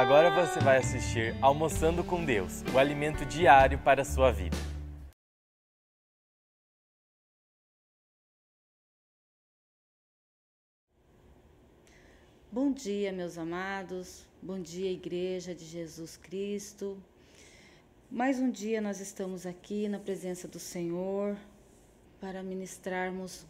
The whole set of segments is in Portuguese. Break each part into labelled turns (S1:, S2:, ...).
S1: Agora você vai assistir Almoçando com Deus, o alimento diário para a sua vida.
S2: Bom dia, meus amados. Bom dia, Igreja de Jesus Cristo. Mais um dia nós estamos aqui na presença do Senhor para ministrarmos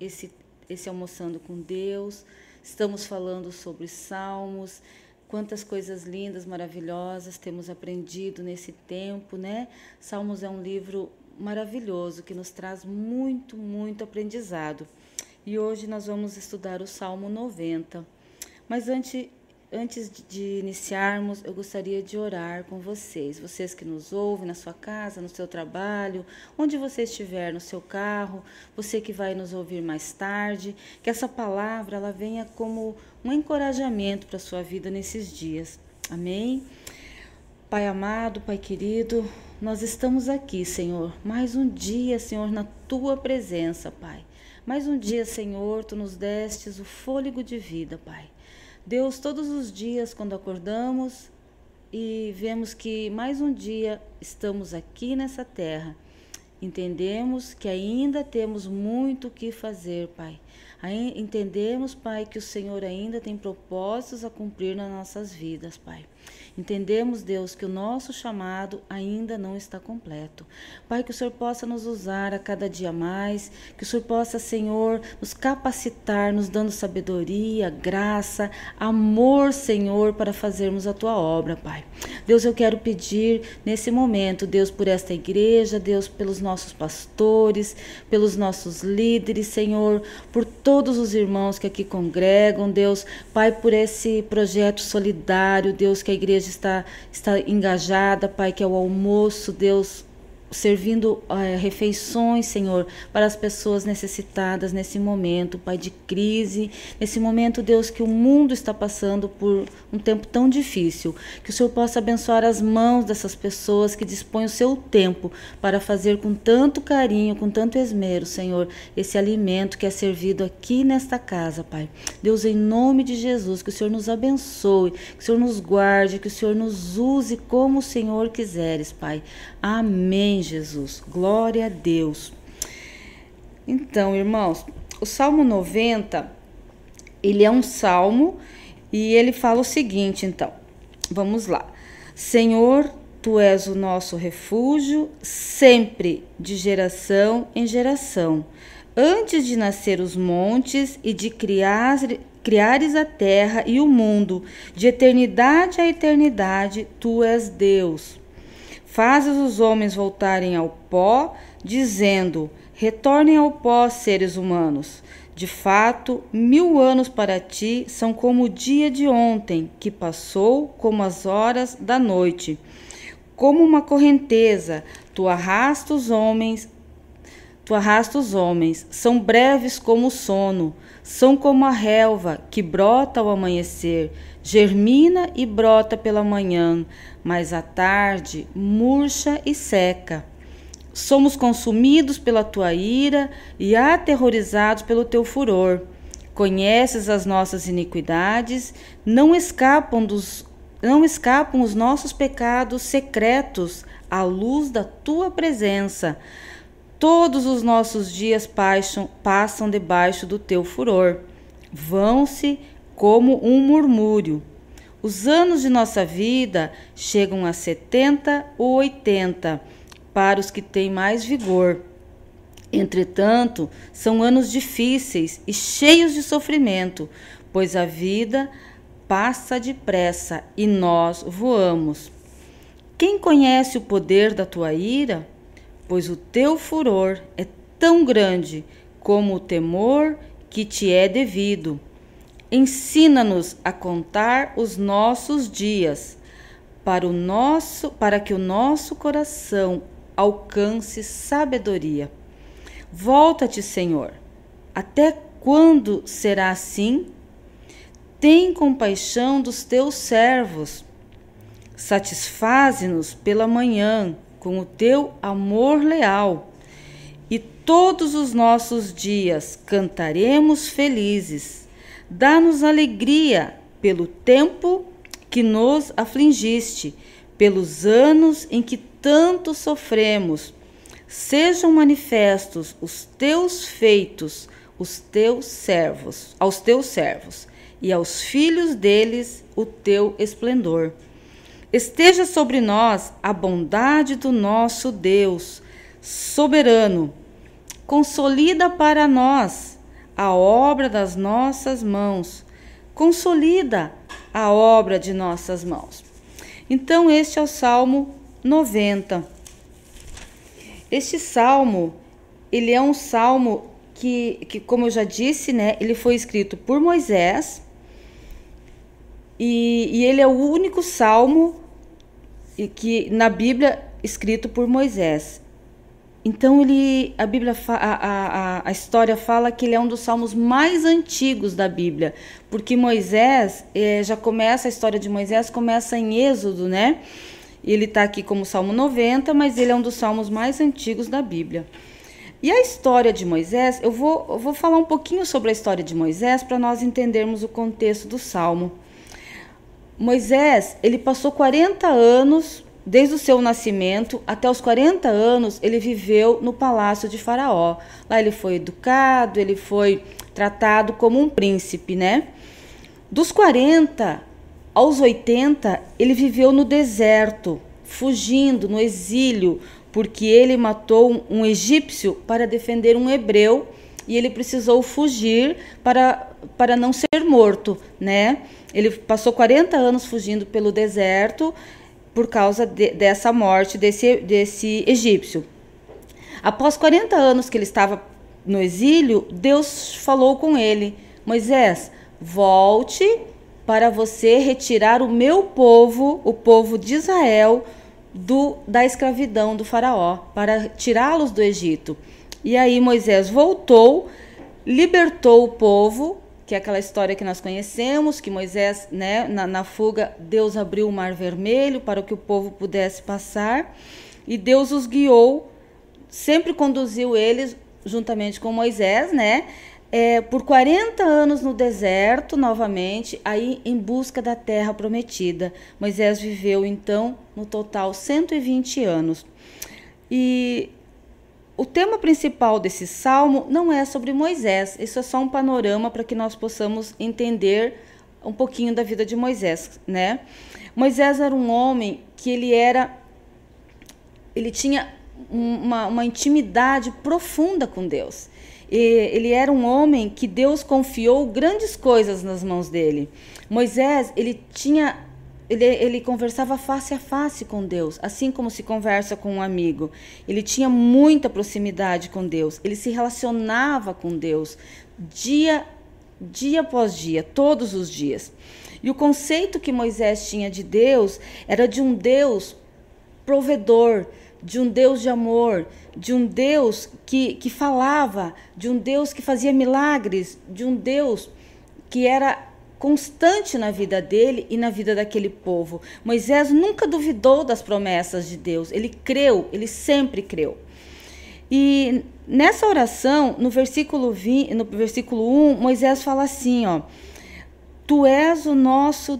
S2: esse, esse almoçando com Deus. Estamos falando sobre salmos, quantas coisas lindas, maravilhosas temos aprendido nesse tempo, né? Salmos é um livro maravilhoso que nos traz muito, muito aprendizado. E hoje nós vamos estudar o Salmo 90. Mas antes, antes de iniciarmos, eu gostaria de orar com vocês, vocês que nos ouvem na sua casa, no seu trabalho, onde você estiver, no seu carro, você que vai nos ouvir mais tarde, que essa palavra ela venha como um encorajamento para a sua vida nesses dias. Amém? Pai amado, Pai querido, nós estamos aqui, Senhor, mais um dia, Senhor, na tua presença, Pai. Mais um dia, Senhor, tu nos destes o fôlego de vida, Pai. Deus, todos os dias, quando acordamos e vemos que mais um dia estamos aqui nessa terra, entendemos que ainda temos muito o que fazer, Pai. Entendemos, Pai, que o Senhor ainda tem propósitos a cumprir nas nossas vidas, Pai. Entendemos, Deus, que o nosso chamado ainda não está completo. Pai, que o Senhor possa nos usar a cada dia mais, que o Senhor possa, Senhor, nos capacitar, nos dando sabedoria, graça, amor, Senhor, para fazermos a tua obra, Pai. Deus, eu quero pedir nesse momento, Deus, por esta igreja, Deus, pelos nossos pastores, pelos nossos líderes, Senhor, por todos os irmãos que aqui congregam, Deus, Pai, por esse projeto solidário, Deus, que a igreja igreja está, está engajada, Pai, que é o almoço, Deus, servindo é, refeições, Senhor, para as pessoas necessitadas nesse momento, Pai, de crise, nesse momento, Deus, que o mundo está passando por um tempo tão difícil. Que o Senhor possa abençoar as mãos dessas pessoas que dispõem o seu tempo para fazer com tanto carinho, com tanto esmero, Senhor, esse alimento que é servido aqui nesta casa, Pai. Deus, em nome de Jesus, que o Senhor nos abençoe, que o Senhor nos guarde, que o Senhor nos use como o Senhor quiseres, Pai. Amém, Jesus. Glória a Deus. Então, irmãos, o Salmo 90, ele é um salmo e ele fala o seguinte, então. Vamos lá. Senhor, tu és o nosso refúgio sempre de geração em geração. Antes de nascer os montes e de criar criares a terra e o mundo, de eternidade a eternidade, tu és Deus. Fazes os homens voltarem ao pó, dizendo: Retornem ao pó, seres humanos. De fato, mil anos para ti são como o dia de ontem, que passou como as horas da noite. Como uma correnteza, tu arrasta os homens, tu arrasta os homens, são breves como o sono, são como a relva que brota ao amanhecer, germina e brota pela manhã, mas à tarde murcha e seca. Somos consumidos pela tua ira e aterrorizados pelo teu furor. Conheces as nossas iniquidades, não escapam dos não escapam os nossos pecados secretos à luz da tua presença. Todos os nossos dias passam, passam debaixo do teu furor. Vão-se como um murmúrio. Os anos de nossa vida chegam a 70 ou 80 para os que têm mais vigor. Entretanto, são anos difíceis e cheios de sofrimento, pois a vida passa depressa e nós voamos. Quem conhece o poder da tua ira? Pois o teu furor é tão grande como o temor que te é devido. Ensina-nos a contar os nossos dias, para o nosso, para que o nosso coração alcance sabedoria. Volta-te, Senhor. Até quando será assim? Tem compaixão dos teus servos. Satisfaze-nos pela manhã com o teu amor leal, e todos os nossos dias cantaremos felizes Dá-nos alegria pelo tempo que nos afligiste, pelos anos em que tanto sofremos. Sejam manifestos os teus feitos, os teus servos, aos teus servos, e aos filhos deles o teu esplendor. Esteja sobre nós a bondade do nosso Deus, soberano. Consolida para nós a obra das nossas mãos. Consolida a obra de nossas mãos. Então, este é o Salmo 90. Este salmo, ele é um salmo que, que como eu já disse, né, ele foi escrito por Moisés e, e ele é o único salmo que na Bíblia escrito por Moisés. Então ele, a Bíblia, a, a, a história fala que ele é um dos salmos mais antigos da Bíblia, porque Moisés é, já começa a história de Moisés começa em Êxodo, né? Ele está aqui como Salmo 90, mas ele é um dos salmos mais antigos da Bíblia. E a história de Moisés, eu vou, eu vou falar um pouquinho sobre a história de Moisés para nós entendermos o contexto do salmo. Moisés, ele passou 40 anos, desde o seu nascimento até os 40 anos, ele viveu no palácio de Faraó. Lá ele foi educado, ele foi tratado como um príncipe, né? Dos 40 aos 80, ele viveu no deserto, fugindo, no exílio, porque ele matou um egípcio para defender um hebreu e ele precisou fugir para, para não ser morto, né? Ele passou 40 anos fugindo pelo deserto por causa de, dessa morte desse, desse egípcio. Após 40 anos que ele estava no exílio, Deus falou com ele: Moisés, volte para você retirar o meu povo, o povo de Israel, do, da escravidão do Faraó, para tirá-los do Egito. E aí Moisés voltou, libertou o povo que é aquela história que nós conhecemos, que Moisés, né, na, na, fuga, Deus abriu o mar vermelho para que o povo pudesse passar, e Deus os guiou, sempre conduziu eles juntamente com Moisés, né, é, por 40 anos no deserto, novamente, aí em busca da terra prometida. Moisés viveu, então, no total 120 anos. E o tema principal desse salmo não é sobre Moisés, isso é só um panorama para que nós possamos entender um pouquinho da vida de Moisés, né? Moisés era um homem que ele era ele tinha uma, uma intimidade profunda com Deus. E ele era um homem que Deus confiou grandes coisas nas mãos dele. Moisés, ele tinha ele, ele conversava face a face com Deus, assim como se conversa com um amigo. Ele tinha muita proximidade com Deus, ele se relacionava com Deus dia, dia após dia, todos os dias. E o conceito que Moisés tinha de Deus era de um Deus provedor, de um Deus de amor, de um Deus que, que falava, de um Deus que fazia milagres, de um Deus que era constante na vida dele e na vida daquele povo. Moisés nunca duvidou das promessas de Deus, ele creu, ele sempre creu. E nessa oração, no versículo 20, no versículo 1, Moisés fala assim, ó: Tu és o nosso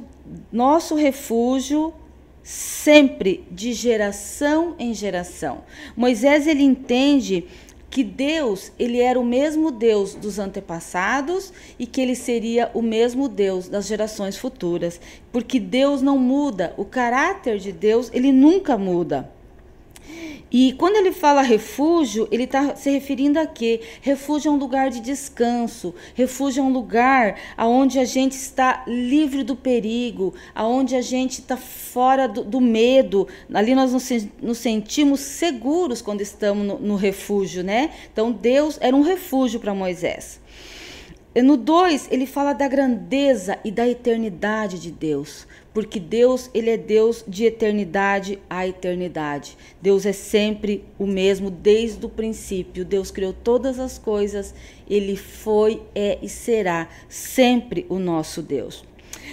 S2: nosso refúgio sempre de geração em geração. Moisés ele entende que Deus, ele era o mesmo Deus dos antepassados e que ele seria o mesmo Deus das gerações futuras, porque Deus não muda, o caráter de Deus, ele nunca muda. E quando ele fala refúgio, ele está se referindo a quê? Refúgio é um lugar de descanso, refúgio é um lugar onde a gente está livre do perigo, aonde a gente está fora do, do, medo. Ali nós nos, nos, sentimos seguros quando estamos no, no refúgio, né? Então Deus era um refúgio para Moisés. No 2, ele fala da grandeza e da eternidade de Deus porque Deus, ele é Deus de eternidade a eternidade. Deus é sempre o mesmo desde o princípio. Deus criou todas as coisas, ele foi, é e será sempre o nosso Deus.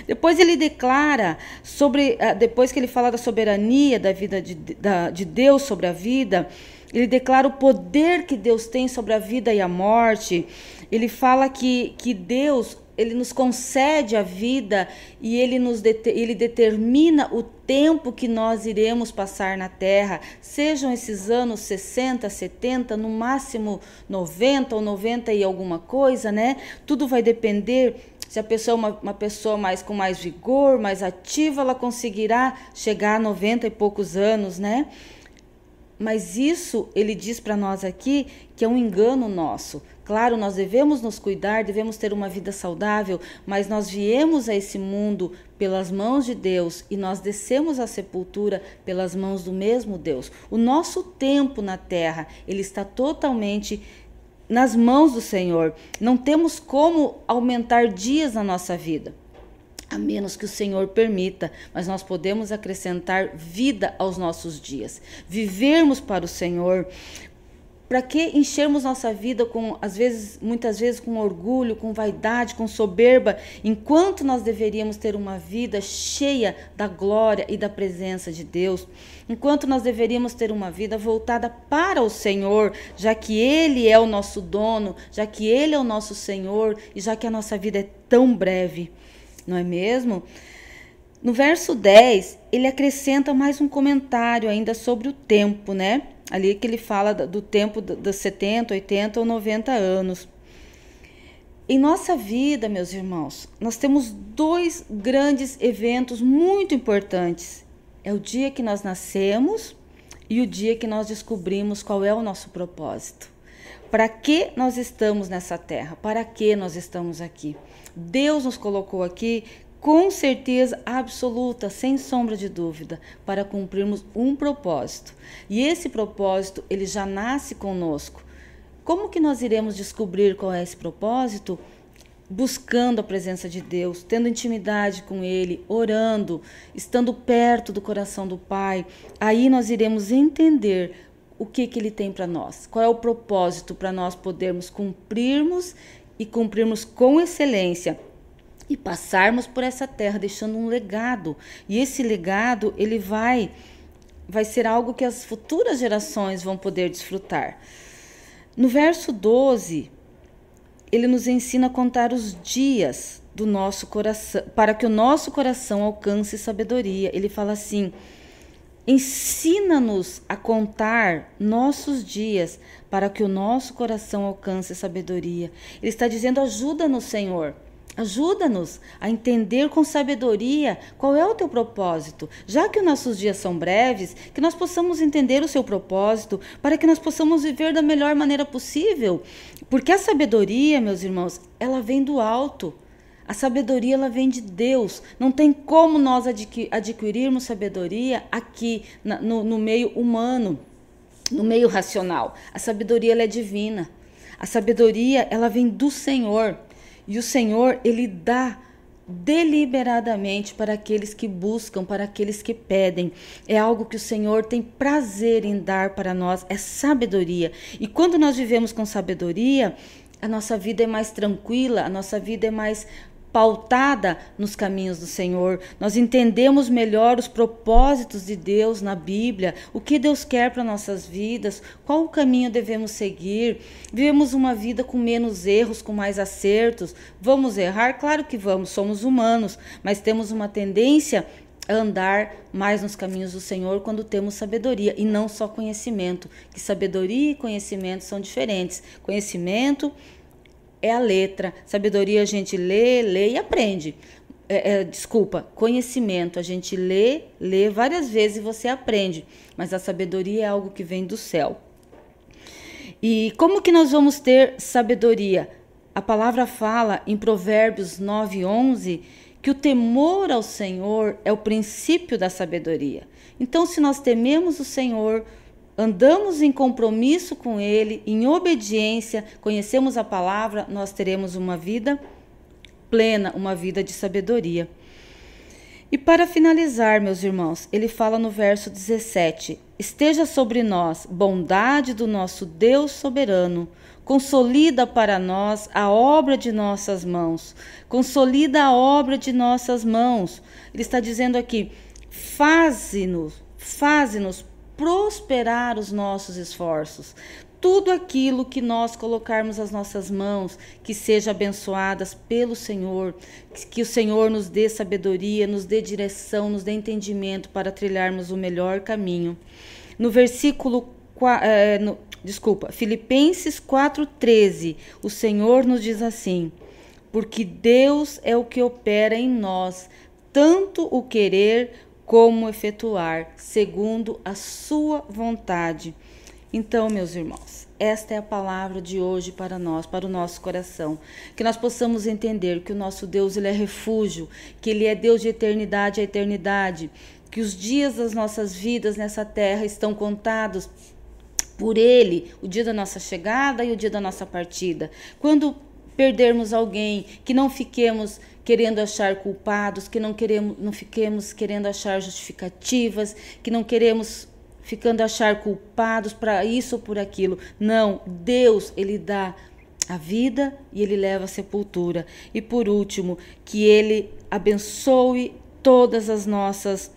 S2: Depois ele declara sobre, ah, depois que ele fala da soberania da vida de, da, de Deus sobre a vida, ele declara o poder que Deus tem sobre a vida e a morte. Ele fala que, que Deus ele nos concede a vida e ele nos ele determina o tempo que nós iremos passar na terra, sejam esses anos 60, 70, no máximo 90 ou 90 e alguma coisa, né? Tudo vai depender se a pessoa é uma, uma pessoa mais com mais vigor, mais ativa, ela conseguirá chegar a 90 e poucos anos, né? Mas isso ele diz para nós aqui que é um engano nosso. Claro, nós devemos nos cuidar, devemos ter uma vida saudável, mas nós viemos a esse mundo pelas mãos de Deus e nós descemos à sepultura pelas mãos do mesmo Deus. O nosso tempo na terra, ele está totalmente nas mãos do Senhor. Não temos como aumentar dias na nossa vida a menos que o Senhor permita, mas nós podemos acrescentar vida aos nossos dias, vivermos para o Senhor. Para que enchermos nossa vida com, às vezes, muitas vezes com orgulho, com vaidade, com soberba, enquanto nós deveríamos ter uma vida cheia da glória e da presença de Deus? Enquanto nós deveríamos ter uma vida voltada para o Senhor, já que Ele é o nosso dono, já que Ele é o nosso Senhor e já que a nossa vida é tão breve não é mesmo? No verso 10, ele acrescenta mais um comentário ainda sobre o tempo, né? Ali que ele fala do tempo dos 70, 80 ou 90 anos. Em nossa vida, meus irmãos, nós temos dois grandes eventos muito importantes. É o dia que nós nascemos e o dia que nós descobrimos qual é o nosso propósito. Para que nós estamos nessa terra? Para que nós estamos aqui? Deus nos colocou aqui com certeza absoluta, sem sombra de dúvida, para cumprirmos um propósito. E esse propósito, ele já nasce conosco. Como que nós iremos descobrir qual é esse propósito? Buscando a presença de Deus, tendo intimidade com Ele, orando, estando perto do coração do Pai. Aí nós iremos entender o que, que Ele tem para nós, qual é o propósito para nós podermos cumprirmos e cumprirmos com excelência e passarmos por essa terra deixando um legado. E esse legado, ele vai vai ser algo que as futuras gerações vão poder desfrutar. No verso 12, ele nos ensina a contar os dias do nosso coração, para que o nosso coração alcance sabedoria. Ele fala assim: Ensina-nos a contar nossos dias para que o nosso coração alcance sabedoria. Ele está dizendo: ajuda-nos, Senhor. Ajuda-nos a entender com sabedoria qual é o teu propósito. Já que os nossos dias são breves, que nós possamos entender o seu propósito, para que nós possamos viver da melhor maneira possível. Porque a sabedoria, meus irmãos, ela vem do alto. A sabedoria ela vem de Deus. Não tem como nós adquirirmos sabedoria aqui no, no meio humano no meio racional. A sabedoria ela é divina. A sabedoria ela vem do Senhor. E o Senhor ele dá deliberadamente para aqueles que buscam, para aqueles que pedem. É algo que o Senhor tem prazer em dar para nós, é sabedoria. E quando nós vivemos com sabedoria, a nossa vida é mais tranquila, a nossa vida é mais pautada nos caminhos do Senhor. Nós entendemos melhor os propósitos de Deus na Bíblia, o que Deus quer para nossas vidas, qual o caminho devemos seguir. Vivemos uma vida com menos erros, com mais acertos. Vamos errar? Claro que vamos, somos humanos, mas temos uma tendência a andar mais nos caminhos do Senhor quando temos sabedoria e não só conhecimento, que sabedoria e conhecimento são diferentes. Conhecimento é a letra. Sabedoria a gente lê, lê e aprende. É, é, desculpa, conhecimento. A gente lê, lê várias vezes e você aprende. Mas a sabedoria é algo que vem do céu. E como que nós vamos ter sabedoria? A palavra fala em Provérbios 9, 11 que o temor ao Senhor é o princípio da sabedoria. Então, se nós tememos o Senhor, andamos em compromisso com Ele, em obediência, conhecemos a palavra, nós teremos uma vida plena, uma vida de sabedoria. E para finalizar, meus irmãos, ele fala no verso 17: Esteja sobre nós bondade do nosso Deus soberano, consolida para nós a obra de nossas mãos. Consolida a obra de nossas mãos. Ele está dizendo aqui: faze-nos, faze-nos prosperar os nossos esforços tudo aquilo que nós colocarmos as nossas mãos, que seja abençoadas pelo Senhor, que o Senhor nos dê sabedoria, nos dê direção, nos dê entendimento para trilharmos o melhor caminho. No versículo é, no, desculpa, Filipenses 4:13, o Senhor nos diz assim: porque Deus é o que opera em nós, tanto o querer como efetuar, segundo a sua vontade. Então, meus irmãos, esta é a palavra de hoje para nós, para o nosso coração. Que nós possamos entender que o nosso Deus ele é refúgio, que ele é Deus de eternidade a eternidade, que os dias das nossas vidas nessa terra estão contados por ele, o dia da nossa chegada e o dia da nossa partida. Quando perdermos alguém, que não fiquemos querendo achar culpados, que não queremos, não fiquemos querendo achar justificativas, que não queremos ficando achar culpados para isso ou por aquilo. Não, Deus, ele dá a vida e ele leva a sepultura. E por último, que ele abençoe todas as nossas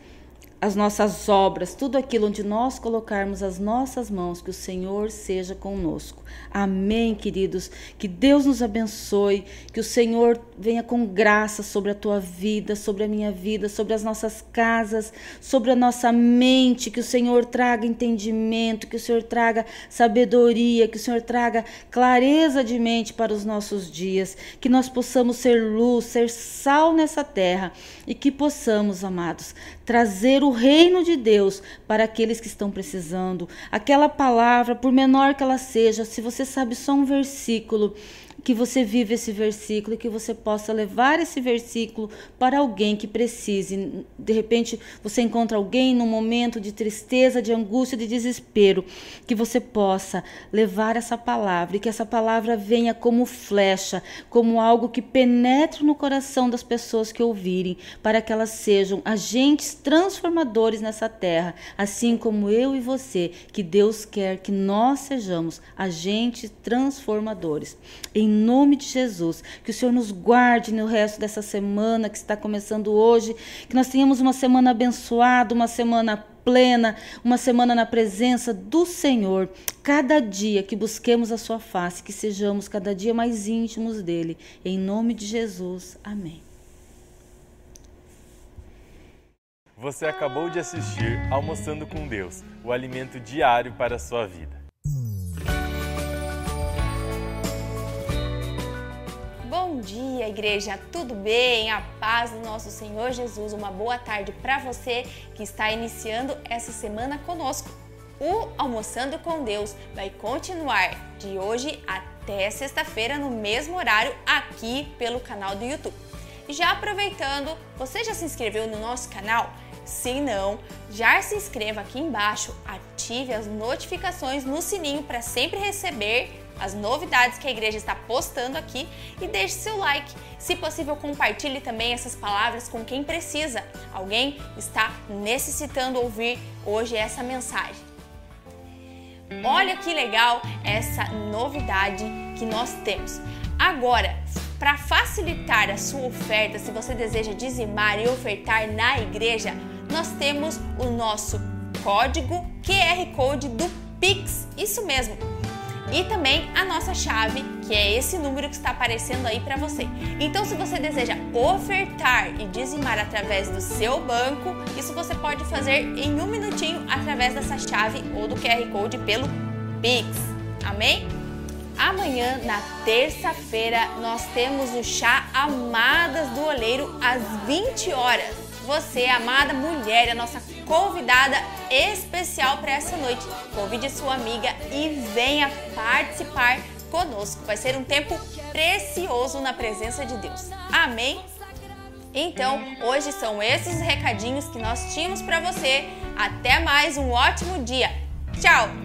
S2: as nossas obras, tudo aquilo onde nós colocarmos as nossas mãos, que o Senhor seja conosco. Amém, queridos. Que Deus nos abençoe, que o Senhor venha com graça sobre a tua vida, sobre a minha vida, sobre as nossas casas, sobre a nossa mente, que o Senhor traga entendimento, que o Senhor traga sabedoria, que o Senhor traga clareza de mente para os nossos dias, que nós possamos ser luz, ser sal nessa terra e que possamos, amados, trazer o reino de Deus para aqueles que estão precisando. Aquela palavra, por menor que ela seja, se você sabe só um versículo, que você viva esse versículo e que você possa levar esse versículo para alguém que precise. De repente, você encontra alguém num momento de tristeza, de angústia, de desespero, que você possa levar essa palavra e que essa palavra venha como flecha, como algo que penetre no coração das pessoas que ouvirem, para que elas sejam agentes transformadores nessa terra, assim como eu e você, que Deus quer que nós sejamos agentes transformadores. Em nome de Jesus. Que o Senhor nos guarde no resto dessa semana que está começando hoje. Que nós tenhamos uma semana abençoada, uma semana plena, uma semana na presença do Senhor. Cada dia que busquemos a sua face, que sejamos cada dia mais íntimos dele. Em nome de Jesus. Amém.
S1: Você acabou de assistir Almoçando com Deus, o alimento diário para a sua vida.
S3: Dia, igreja, tudo bem? A paz do nosso Senhor Jesus. Uma boa tarde para você que está iniciando essa semana conosco. O Almoçando com Deus vai continuar de hoje até sexta-feira no mesmo horário aqui pelo canal do YouTube. Já aproveitando, você já se inscreveu no nosso canal? Se não, já se inscreva aqui embaixo, ative as notificações no sininho para sempre receber as novidades que a igreja está postando aqui e deixe seu like. Se possível, compartilhe também essas palavras com quem precisa. Alguém está necessitando ouvir hoje essa mensagem. Olha que legal essa novidade que nós temos. Agora, para facilitar a sua oferta, se você deseja dizimar e ofertar na igreja, nós temos o nosso código QR Code do Pix. Isso mesmo e também a nossa chave, que é esse número que está aparecendo aí para você. Então, se você deseja ofertar e dizimar através do seu banco, isso você pode fazer em um minutinho através dessa chave ou do QR Code pelo Pix. Amém? Amanhã, na terça-feira, nós temos o chá Amadas do Oleiro às 20 horas. Você, amada mulher, a nossa convidada especial para essa noite. Convide sua amiga e venha participar conosco. Vai ser um tempo precioso na presença de Deus. Amém? Então, hoje são esses recadinhos que nós tínhamos para você. Até mais, um ótimo dia. Tchau!